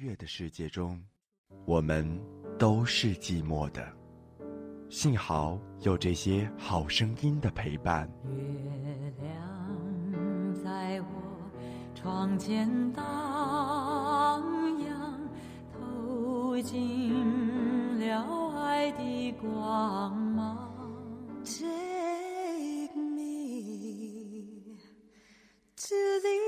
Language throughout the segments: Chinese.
乐的世界中，我们都是寂寞的。幸好有这些好声音的陪伴。月亮在我窗前荡漾，透进了爱的光芒。Take me to the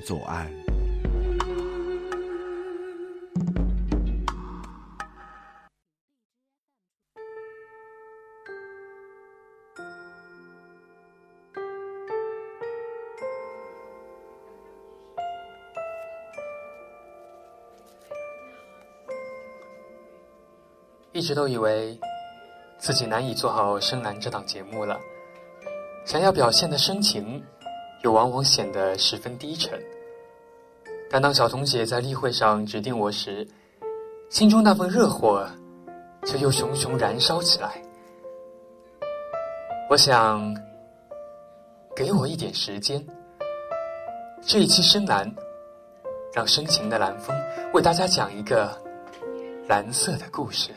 左岸。一直都以为自己难以做好《深蓝》这档节目了，想要表现的深情，又往往显得十分低沉。但当小彤姐在例会上指定我时，心中那份热火却又熊熊燃烧起来。我想，给我一点时间，这一期《深蓝》，让深情的蓝风为大家讲一个蓝色的故事。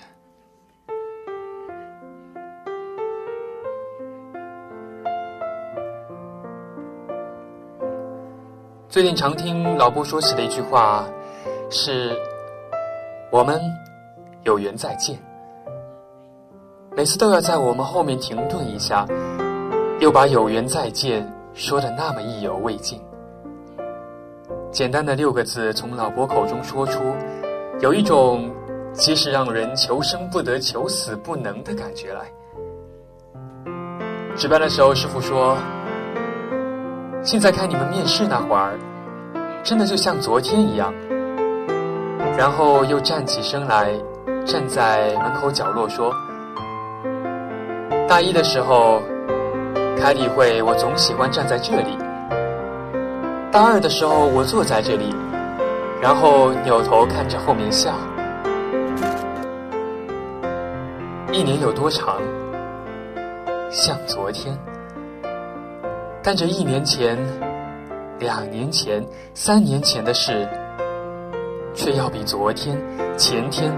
最近常听老伯说起的一句话是：“我们有缘再见。”每次都要在我们后面停顿一下，又把“有缘再见”说的那么意犹未尽。简单的六个字从老伯口中说出，有一种即使让人求生不得、求死不能的感觉来。值班的时候，师傅说。现在看你们面试那会儿，真的就像昨天一样。然后又站起身来，站在门口角落说：“大一的时候，开例会我总喜欢站在这里；大二的时候，我坐在这里，然后扭头看着后面笑。一年有多长？像昨天。”但这一年前、两年前、三年前的事，却要比昨天、前天、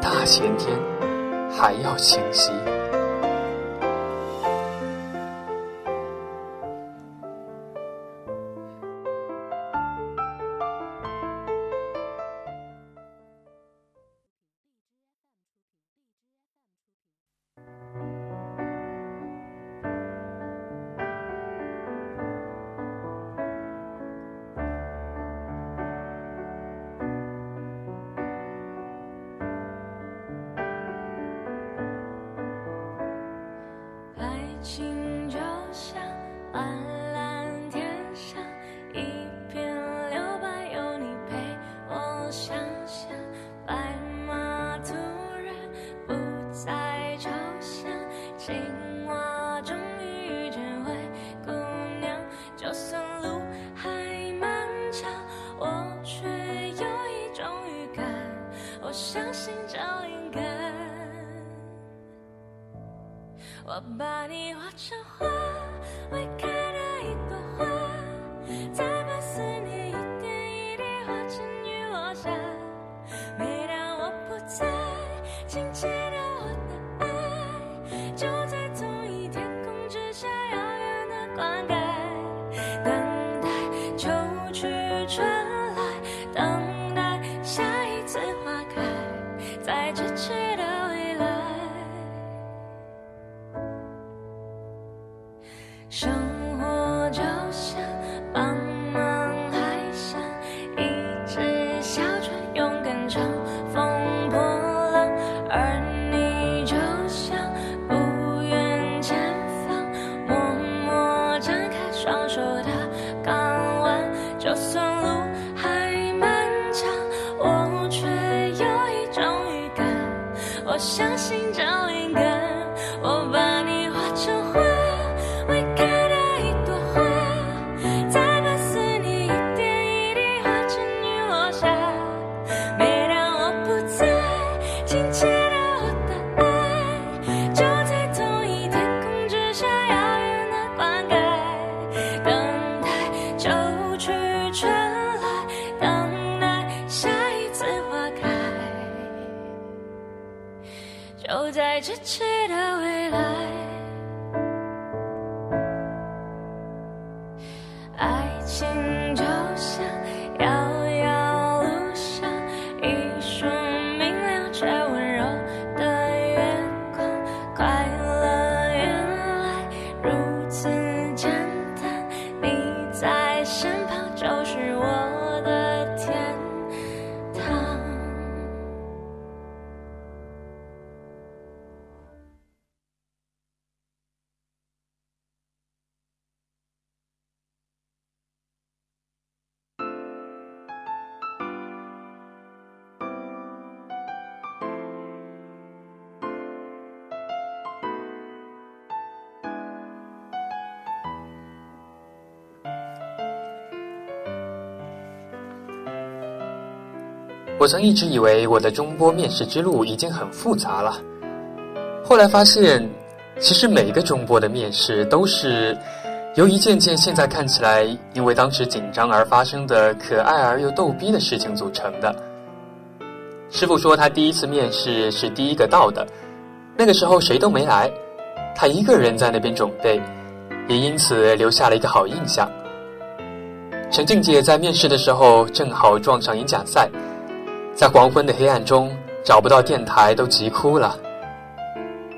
大前天还要清晰。把你画成花，在咫尺的未来。曾一直以为我的中波面试之路已经很复杂了，后来发现，其实每个中波的面试都是由一件件现在看起来因为当时紧张而发生的可爱而又逗逼的事情组成的。师傅说他第一次面试是第一个到的，那个时候谁都没来，他一个人在那边准备，也因此留下了一个好印象。陈静姐在面试的时候正好撞上演讲赛。在黄昏的黑暗中找不到电台，都急哭了。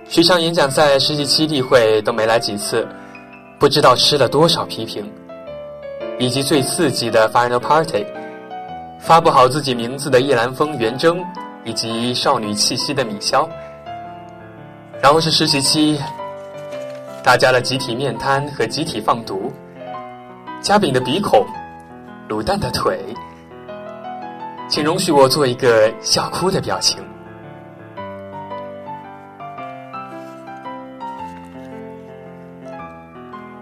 许场演讲赛实习期例会都没来几次，不知道吃了多少批评，以及最刺激的 final party，发布好自己名字的叶兰峰、袁征，以及少女气息的米肖。然后是实习期，大家的集体面瘫和集体放毒，嘉宾的鼻孔，卤蛋的腿。请容许我做一个笑哭的表情。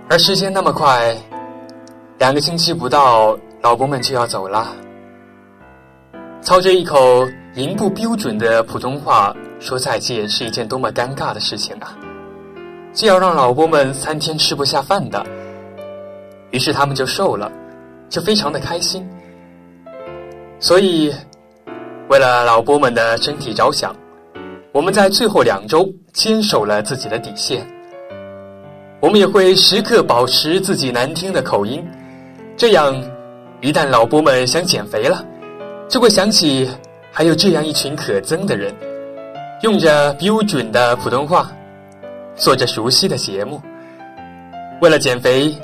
而时间那么快，两个星期不到，老伯们就要走了。操着一口银不标准的普通话说再见，是一件多么尴尬的事情啊！既要让老伯们三天吃不下饭的，于是他们就瘦了，就非常的开心。所以，为了老波们的身体着想，我们在最后两周坚守了自己的底线。我们也会时刻保持自己难听的口音，这样，一旦老波们想减肥了，就会想起还有这样一群可憎的人，用着标准的普通话，做着熟悉的节目。为了减肥，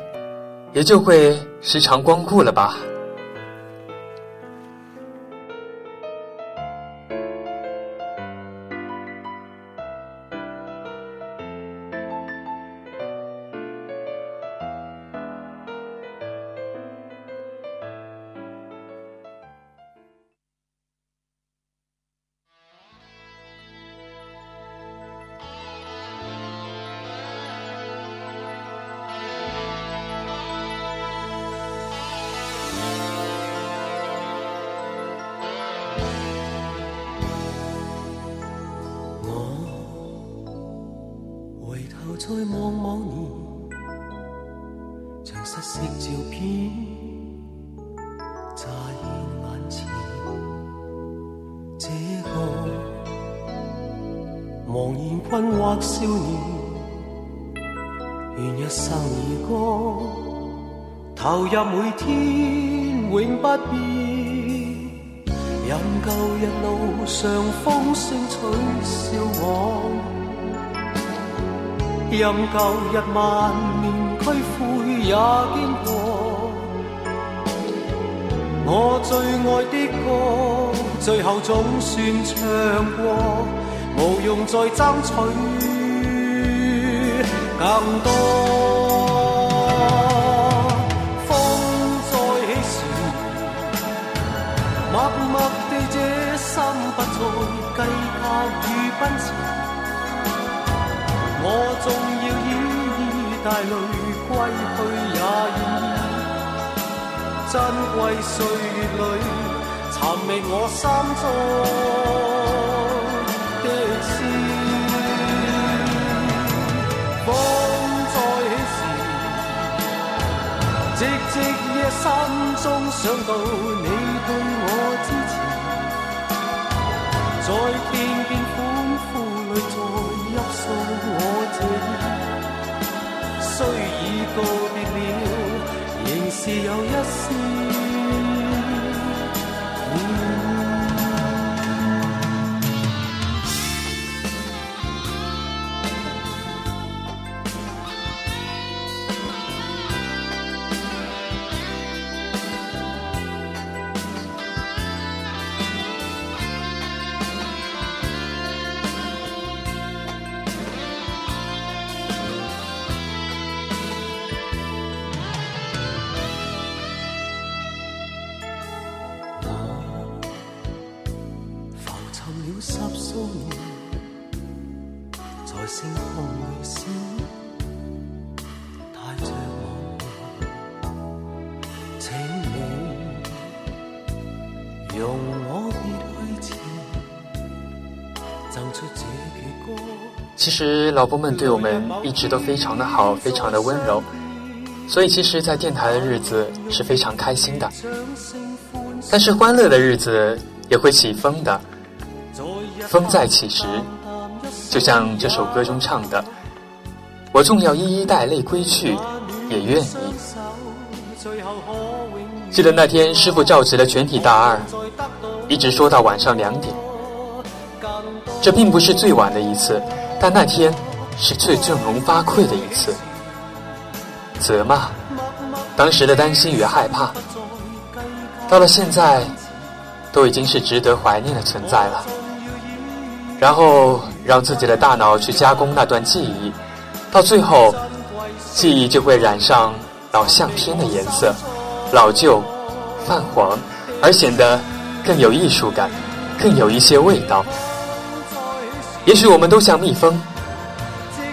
也就会时常光顾了吧。我回头再望某年，像失色照片乍现眼前。这个茫然困惑少年，愿一生以歌投入每天永不变。任旧日路上風聲取笑我，任舊日萬年俱灰也經過。我最愛的歌，最後總算唱過，無用再爭取更多。不再計較與奔馳。我縱要依依帶淚歸去也願意。珍貴歲月裏，尋覓我心中的詩。風再起時，寂寂夜深中想到你。支持，在片片歡呼裏再诉我这，虽已告别了，仍是有一丝。其实老伯们对我们一直都非常的好，非常的温柔，所以其实，在电台的日子是非常开心的。但是欢乐的日子也会起风的，风再起时，就像这首歌中唱的：“我纵要一一带泪归去，也愿意。”记得那天师傅召集了全体大二，一直说到晚上两点。这并不是最晚的一次，但那天是最振聋发聩的一次。责骂，当时的担心与害怕。到了现在，都已经是值得怀念的存在了。然后让自己的大脑去加工那段记忆，到最后，记忆就会染上老相片的颜色，老旧、泛黄，而显得更有艺术感，更有一些味道。也许我们都像蜜蜂，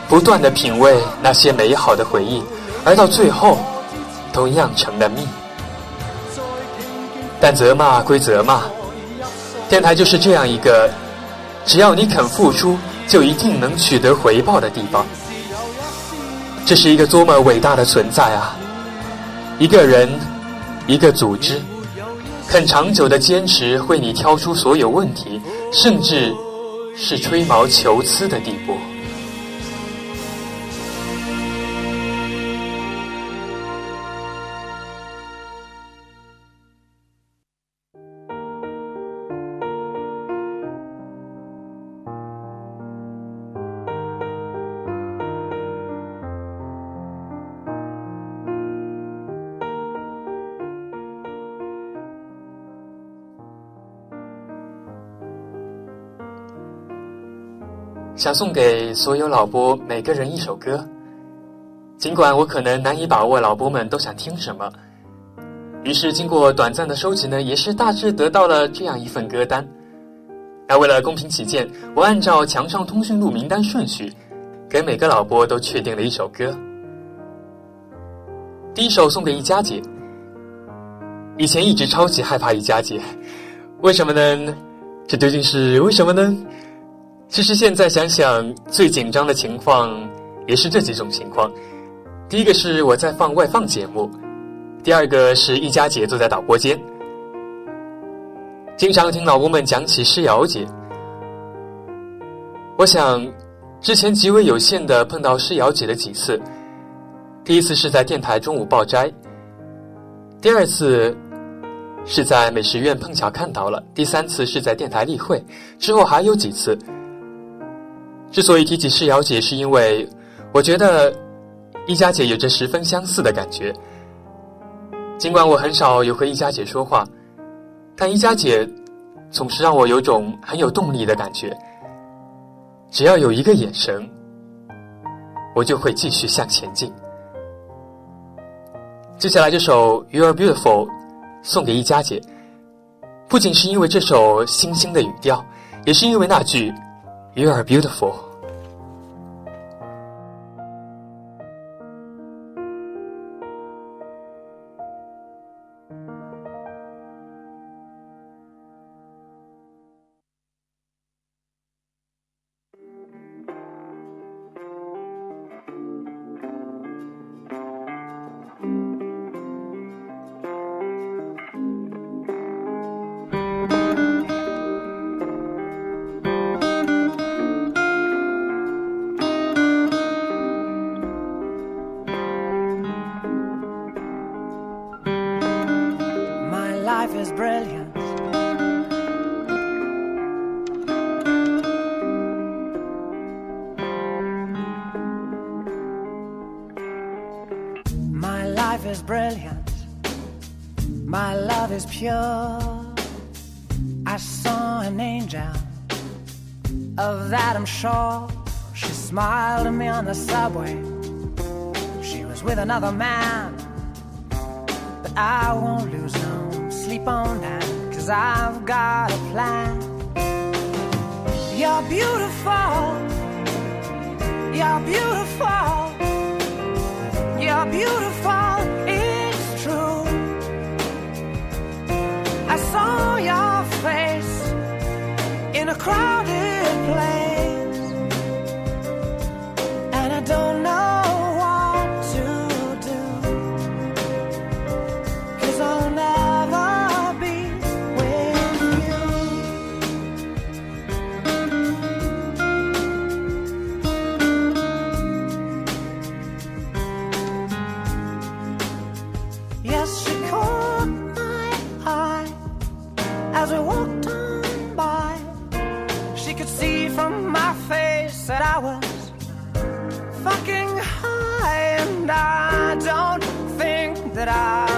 不断的品味那些美好的回忆，而到最后，都酿成了蜜。但责骂归责骂，电台就是这样一个，只要你肯付出，就一定能取得回报的地方。这是一个多么伟大的存在啊！一个人，一个组织，肯长久的坚持，为你挑出所有问题，甚至是吹毛求疵的地步。想送给所有老播每个人一首歌，尽管我可能难以把握老播们都想听什么，于是经过短暂的收集呢，也是大致得到了这样一份歌单。那为了公平起见，我按照墙上通讯录名单顺序，给每个老播都确定了一首歌。第一首送给一佳姐。以前一直超级害怕一佳姐，为什么呢？这究竟是为什么呢？其实现在想想，最紧张的情况也是这几种情况：第一个是我在放外放节目，第二个是一家姐坐在导播间。经常听老公们讲起诗瑶姐，我想之前极为有限的碰到诗瑶姐的几次，第一次是在电台中午报斋，第二次是在美食院碰巧看到了，第三次是在电台例会，之后还有几次。之所以提起诗瑶姐，是因为我觉得一佳姐有着十分相似的感觉。尽管我很少有和一佳姐说话，但一佳姐总是让我有种很有动力的感觉。只要有一个眼神，我就会继续向前进。接下来这首《You Are Beautiful》送给一佳姐，不仅是因为这首星星的语调，也是因为那句。You are beautiful. Sleep on that. Cause I've got a plan. You're beautiful. You're beautiful. You're beautiful. that I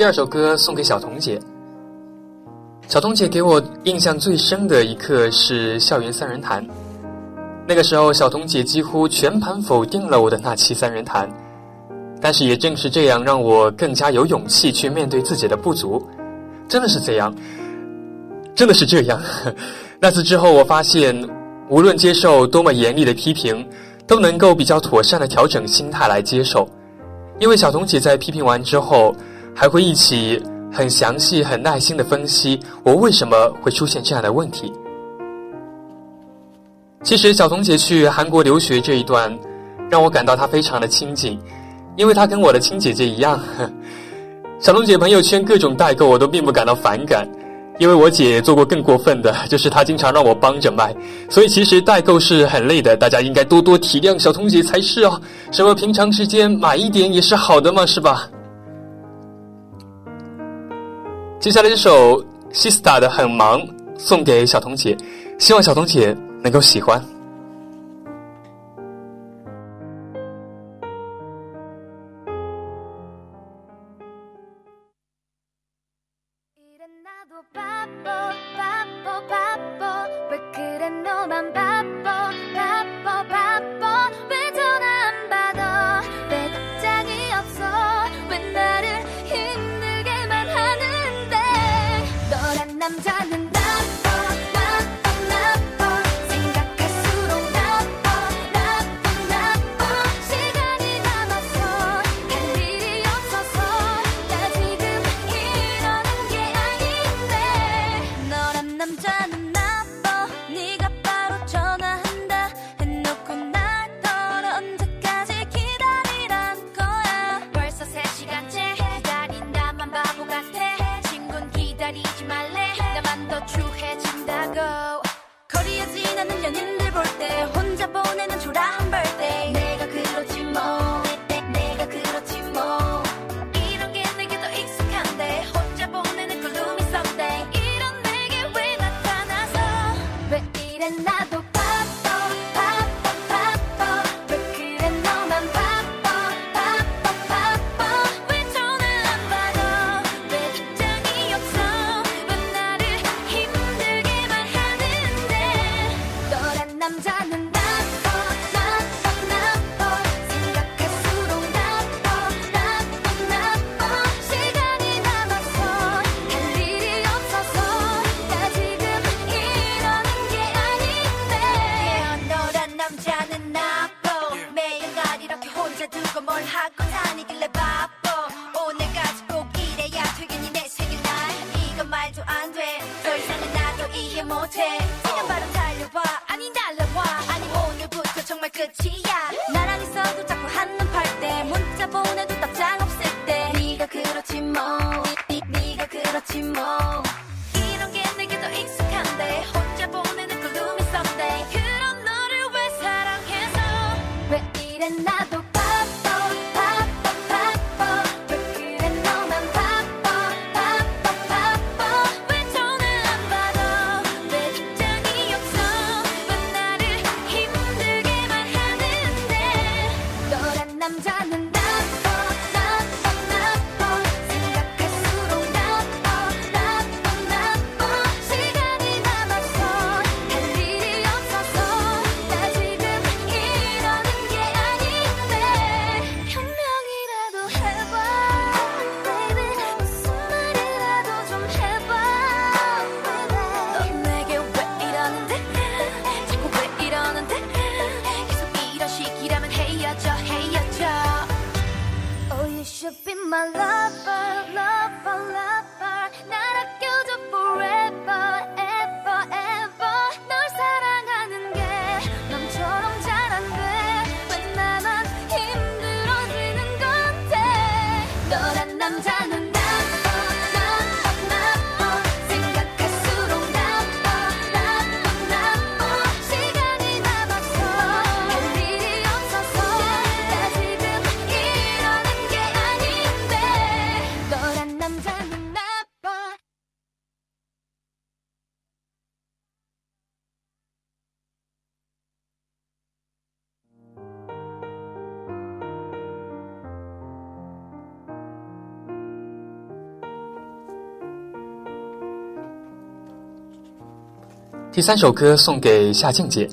第二首歌送给小彤姐。小彤姐给我印象最深的一刻是校园三人谈，那个时候小彤姐几乎全盘否定了我的那期三人谈，但是也正是这样让我更加有勇气去面对自己的不足，真的是这样，真的是这样。那次之后，我发现无论接受多么严厉的批评，都能够比较妥善的调整心态来接受，因为小彤姐在批评完之后。还会一起很详细、很耐心的分析我为什么会出现这样的问题。其实小彤姐去韩国留学这一段，让我感到她非常的亲近，因为她跟我的亲姐姐一样。小彤姐朋友圈各种代购我都并不感到反感，因为我姐做过更过分的，就是她经常让我帮着卖，所以其实代购是很累的，大家应该多多体谅小彤姐才是哦。什么平常时间买一点也是好的嘛，是吧？接下来这首 Sista 的《很忙》送给小彤姐，希望小彤姐能够喜欢。第三首歌送给夏静姐。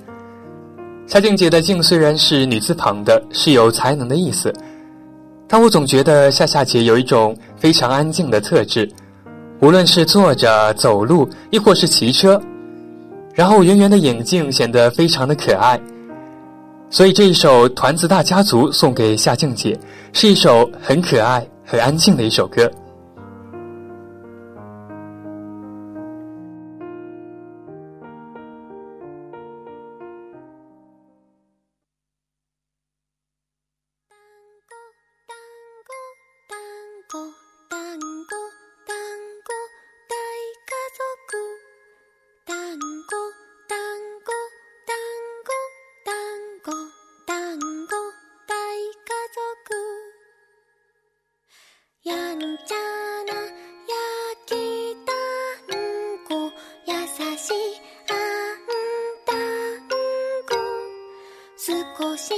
夏静姐的静虽然是女字旁的是有才能的意思。但我总觉得夏夏姐有一种非常安静的特质无论是坐着走路亦或是骑车然后圆圆的眼镜显得非常的可爱。所以这一首团子大家族送给夏静姐是一首很可爱很安静的一首歌。少し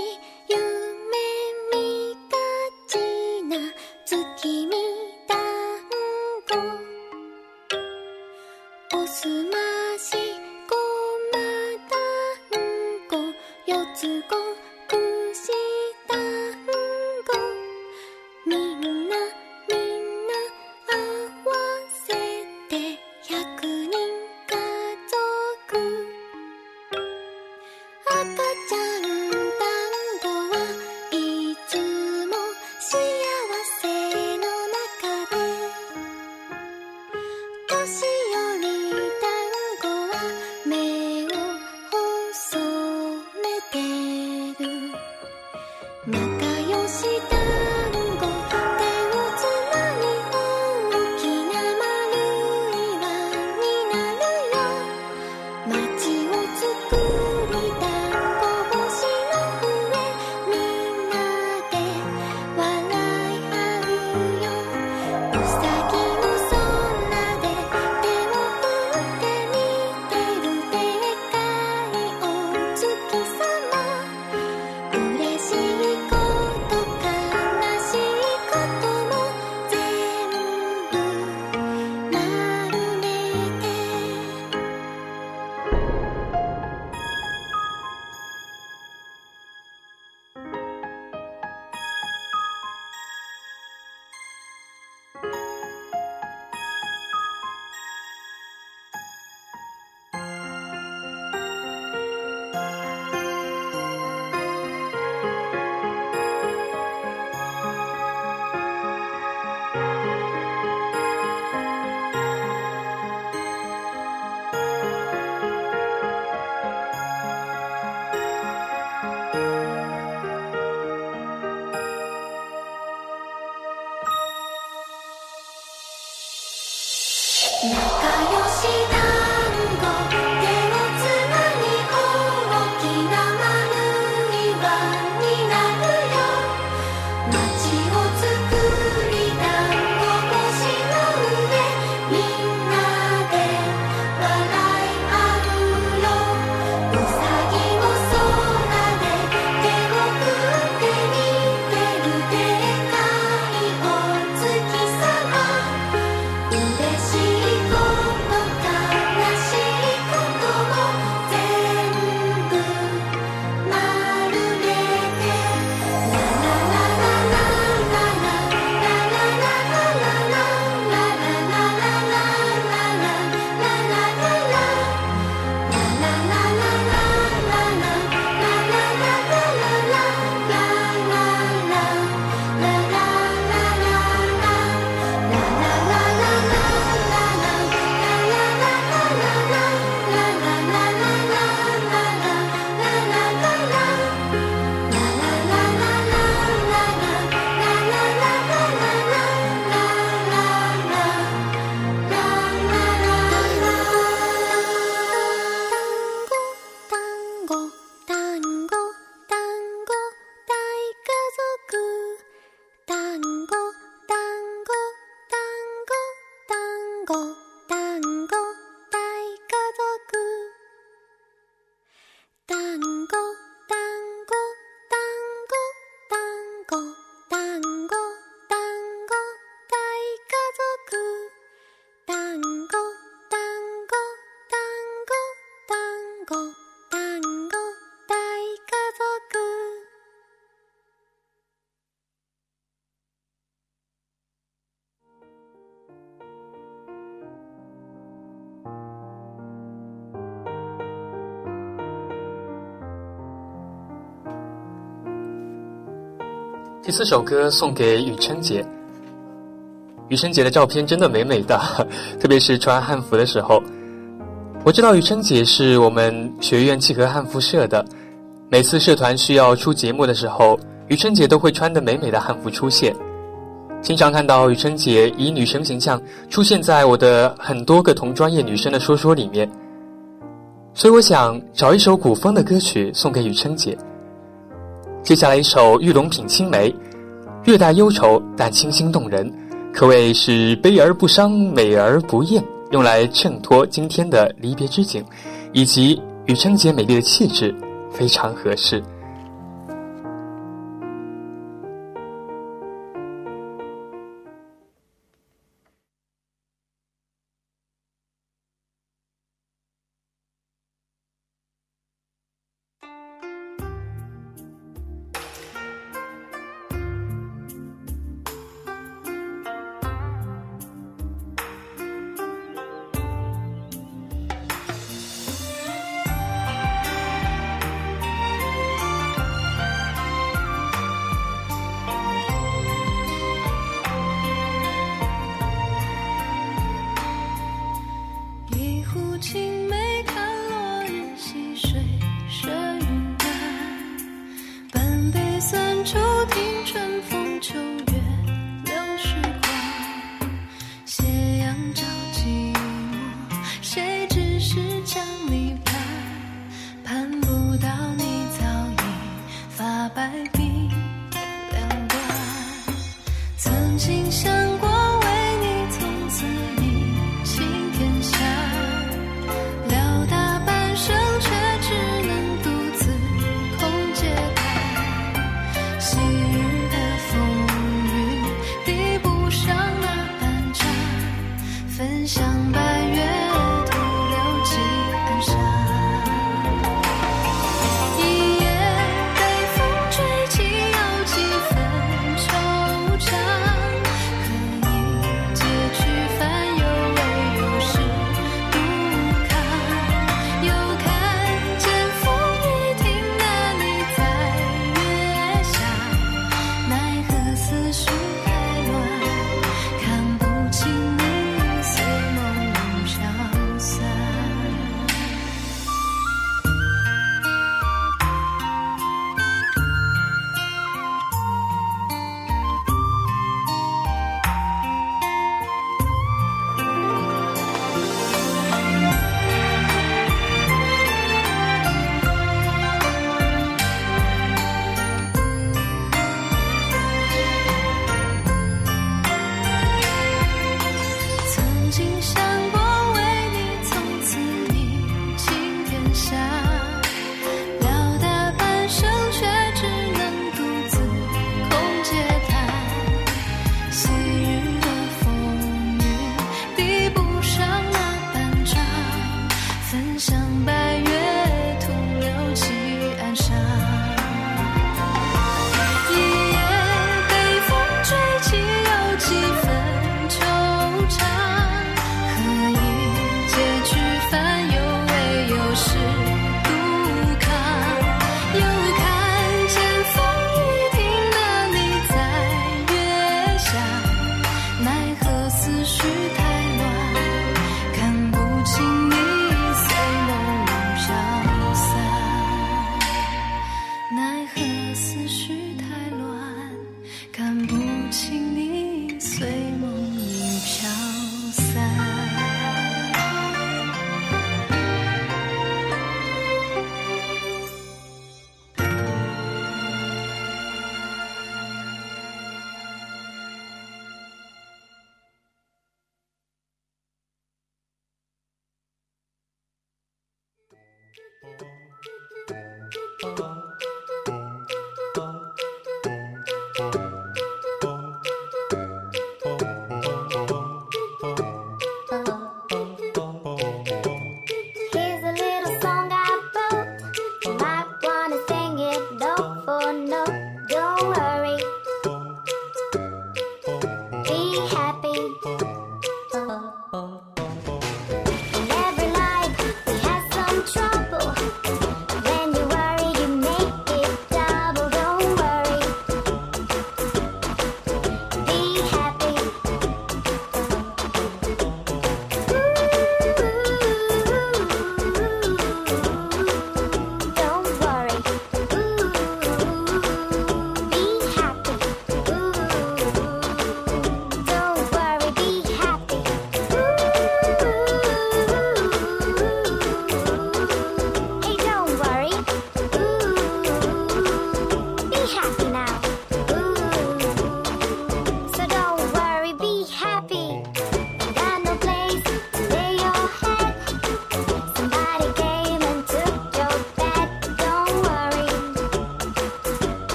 第四首歌送给雨琛姐。雨琛姐的照片真的美美的，特别是穿汉服的时候。我知道雨琛姐是我们学院契合汉服社的，每次社团需要出节目的时候，雨琛姐都会穿的美美的汉服出现。经常看到雨琛姐以女神形象出现在我的很多个同专业女生的说说里面，所以我想找一首古风的歌曲送给雨琛姐。接下来一首《玉龙品青梅》，略带忧愁但清新动人，可谓是悲而不伤，美而不艳，用来衬托今天的离别之景，以及与贞洁美丽的气质，非常合适。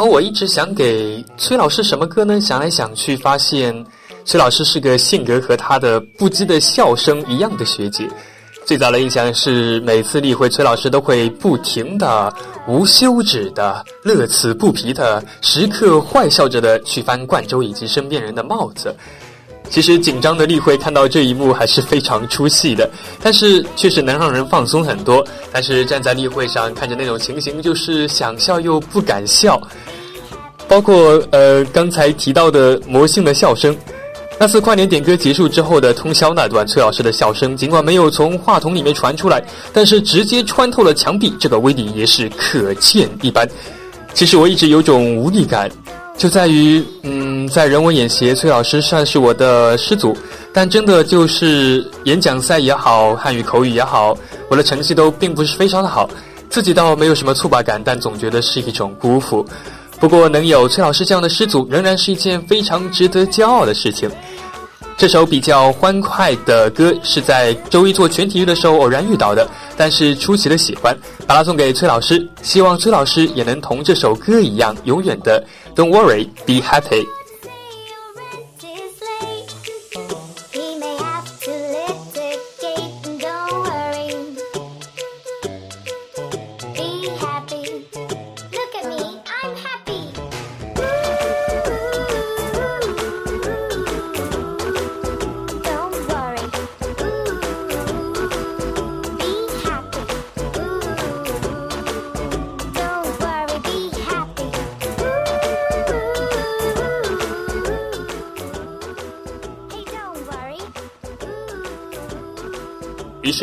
后我一直想给崔老师什么歌呢？想来想去，发现崔老师是个性格和他的不羁的笑声一样的学姐。最早的印象是，每次例会，崔老师都会不停的、无休止的、乐此不疲的、时刻坏笑着的去翻冠周以及身边人的帽子。其实紧张的例会看到这一幕还是非常出戏的，但是确实能让人放松很多。但是站在例会上看着那种情形，就是想笑又不敢笑。包括呃刚才提到的魔性的笑声，那次跨年点歌结束之后的通宵那段，崔老师的笑声尽管没有从话筒里面传出来，但是直接穿透了墙壁，这个威力也是可见一斑。其实我一直有种无力感，就在于，嗯，在人文演协，崔老师算是我的师祖，但真的就是演讲赛也好，汉语口语也好，我的成绩都并不是非常的好，自己倒没有什么挫败感，但总觉得是一种辜负。不过能有崔老师这样的师祖，仍然是一件非常值得骄傲的事情。这首比较欢快的歌是在周一做全体育的时候偶然遇到的，但是出奇的喜欢，把它送给崔老师，希望崔老师也能同这首歌一样，永远的 Don't worry, be happy。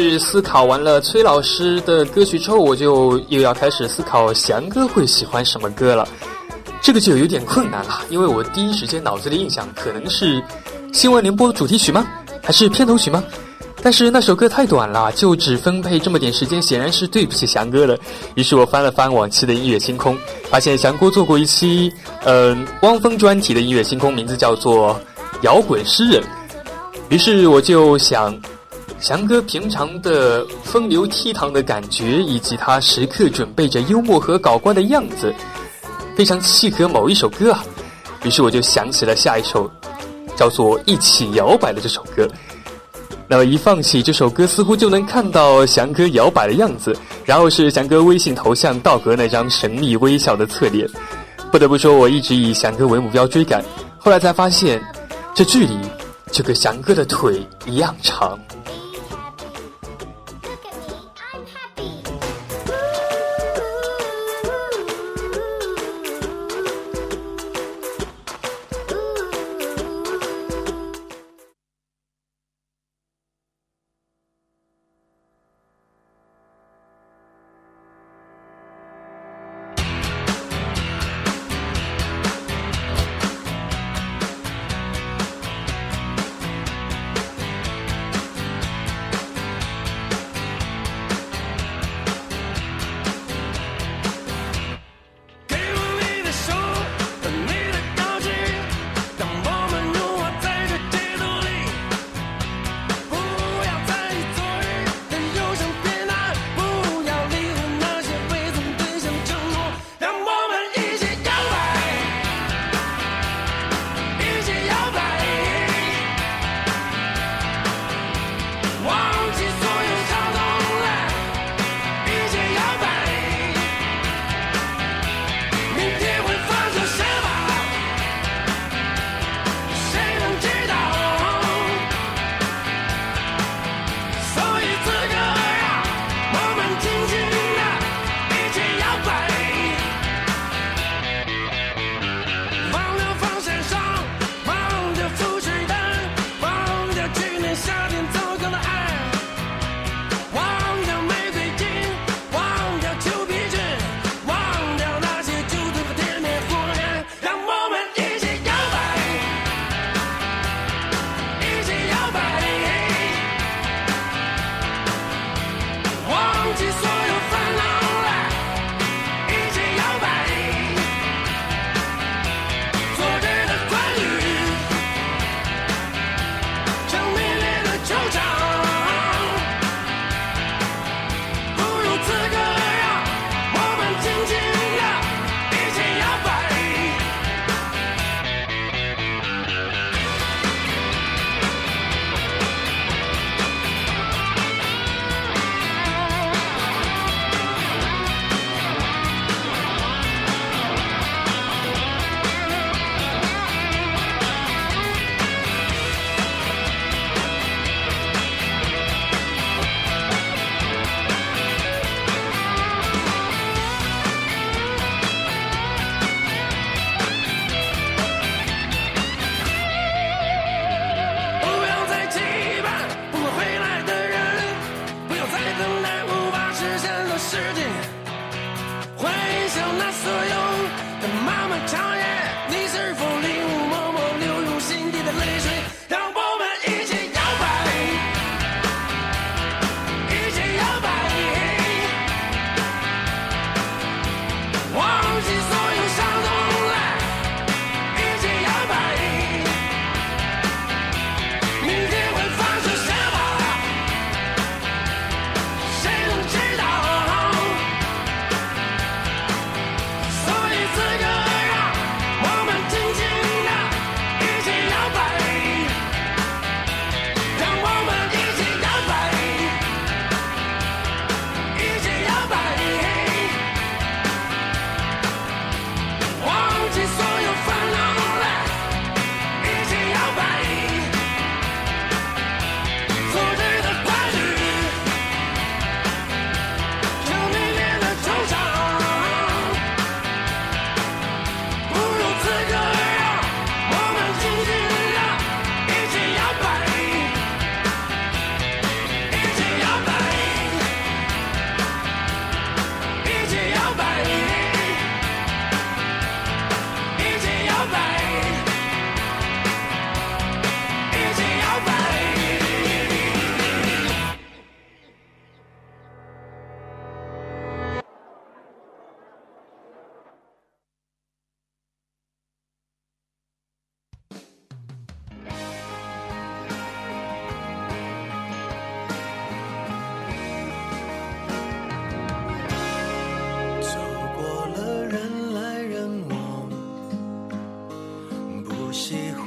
是思考完了崔老师的歌曲之后，我就又要开始思考翔哥会喜欢什么歌了。这个就有点困难了，因为我第一时间脑子里印象可能是新闻联播主题曲吗？还是片头曲吗？但是那首歌太短了，就只分配这么点时间，显然是对不起翔哥了。于是我翻了翻往期的音乐星空，发现翔哥做过一期，嗯、汪峰专题的音乐星空，名字叫做《摇滚诗人》。于是我就想，翔哥平常的风流倜傥的感觉，以及他时刻准备着幽默和搞怪的样子，非常契合某一首歌啊。于是我就想起了下一首，叫做《一起摇摆》的这首歌。那么一放起这首歌，似乎就能看到翔哥摇摆的样子，然后是翔哥微信头像道格那张神秘微笑的侧脸。不得不说，我一直以翔哥为目标追赶，后来才发现，这距离就跟翔哥的腿一样长。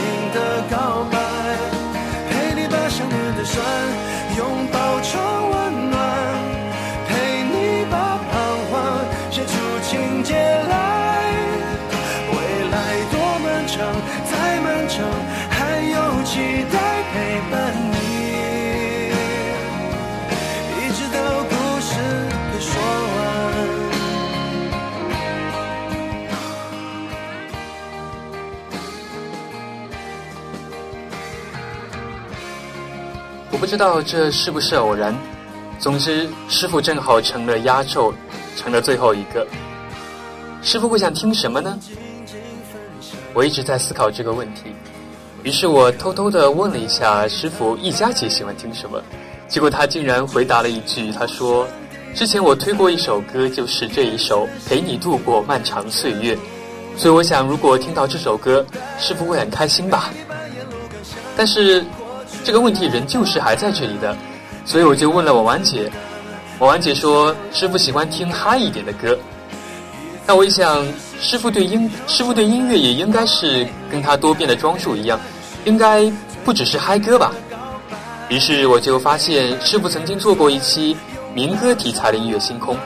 情的告白，知道这是不是偶然，总之师傅正好成了压轴，成了最后一个。师傅会想听什么呢？我一直在思考这个问题，于是我偷偷的问了一下师傅易佳姐喜欢听什么，结果他竟然回答了一句，他说：“之前我推过一首歌，就是这一首《陪你度过漫长岁月》，所以我想如果听到这首歌，师傅会很开心吧。”但是这个问题仍旧是还在这里的，所以我就问了我婉姐，我婉姐说师傅喜欢听嗨一点的歌。那我一想，师傅对音师傅对音乐也应该是跟他多变的装束一样，应该不只是嗨歌吧。于是我就发现师傅曾经做过一期民歌题材的音乐星空，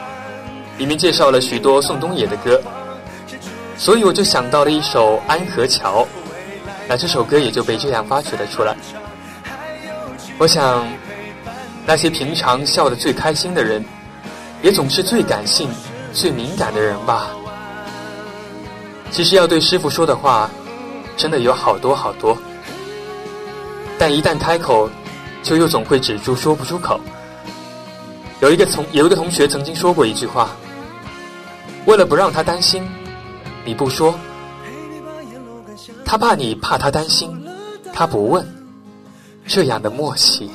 里面介绍了许多宋冬野的歌，所以我就想到了一首《安河桥》，那这首歌也就被这样发掘了出来。我想，那些平常笑得最开心的人，也总是最感性、最敏感的人吧。其实要对师傅说的话，真的有好多好多，但一旦开口，就又总会止住说不出口。有一个同有一个同学曾经说过一句话：“为了不让他担心，你不说，他怕你怕他担心，他不问。”这样的默契。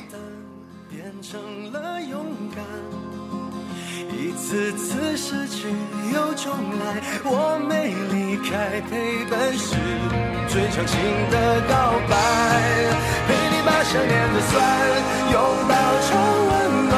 变成了勇敢，一次次失去又重来，我没离开，陪伴是最长情的告白，陪你把想念的酸拥抱成温暖，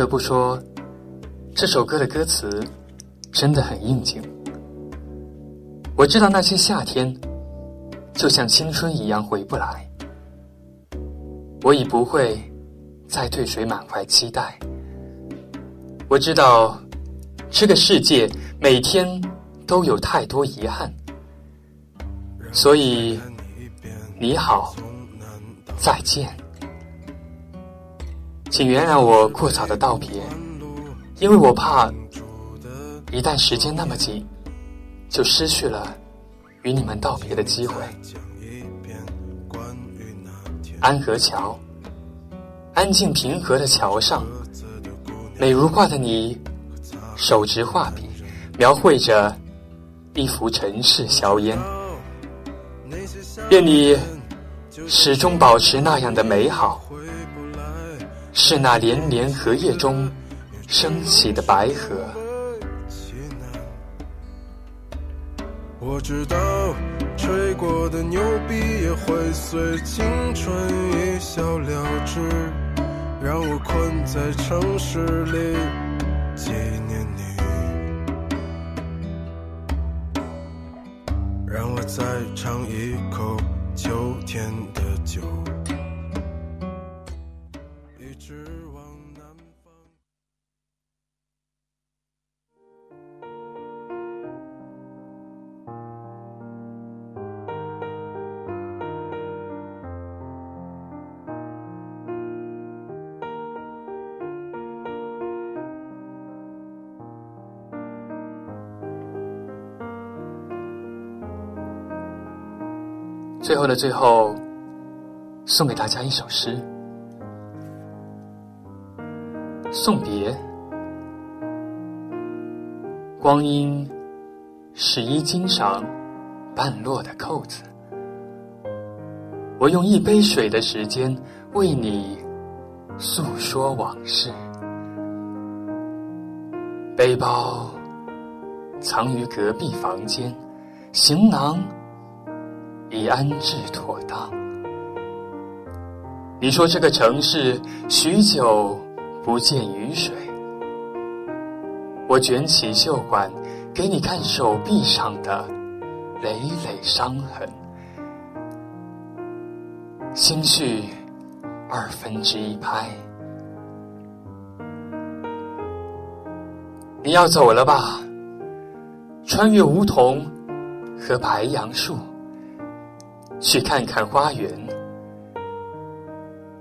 不得不说，这首歌的歌词真的很应景。我知道那些夏天，就像青春一样回不来。我已不会再对谁满怀期待。我知道，这个世界每天都有太多遗憾，所以你好，再见。请原谅我过早的道别，因为我怕一旦时间那么紧，就失去了与你们道别的机会。安河桥，安静平和的桥上，美如画的你，手执画笔，描绘着一幅尘世硝烟。愿你始终保持那样的美好。是那连连荷叶中升起的白河。我知道吹过的牛逼也会随青春一笑了之，让我困在城市里纪念你，让我再尝一口秋天的酒。最后的最后，送给大家一首诗，送别。光阴是衣襟上半落的扣子，我用一杯水的时间为你诉说往事。背包藏于隔壁房间，行囊已安置妥当。你说这个城市许久不见雨水。我卷起袖管，给你看手臂上的累累伤痕。心绪二分之一拍，你要走了吧？穿越梧桐和白杨树，去看看花园。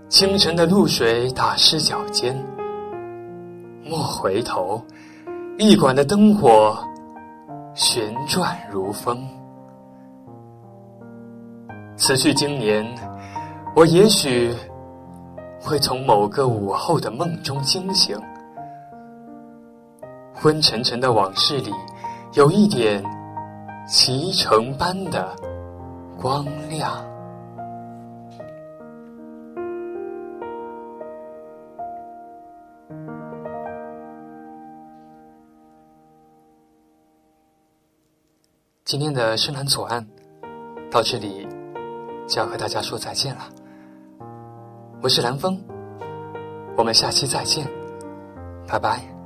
清晨的露水打湿脚尖，莫回头。驿馆的灯火旋转如风。此去经年，我也许会从某个午后的梦中惊醒，昏沉沉的往事里，有一点脐橙般的光亮。今天的深蓝左岸到这里就要和大家说再见了。我是蓝风，我们下期再见，拜拜。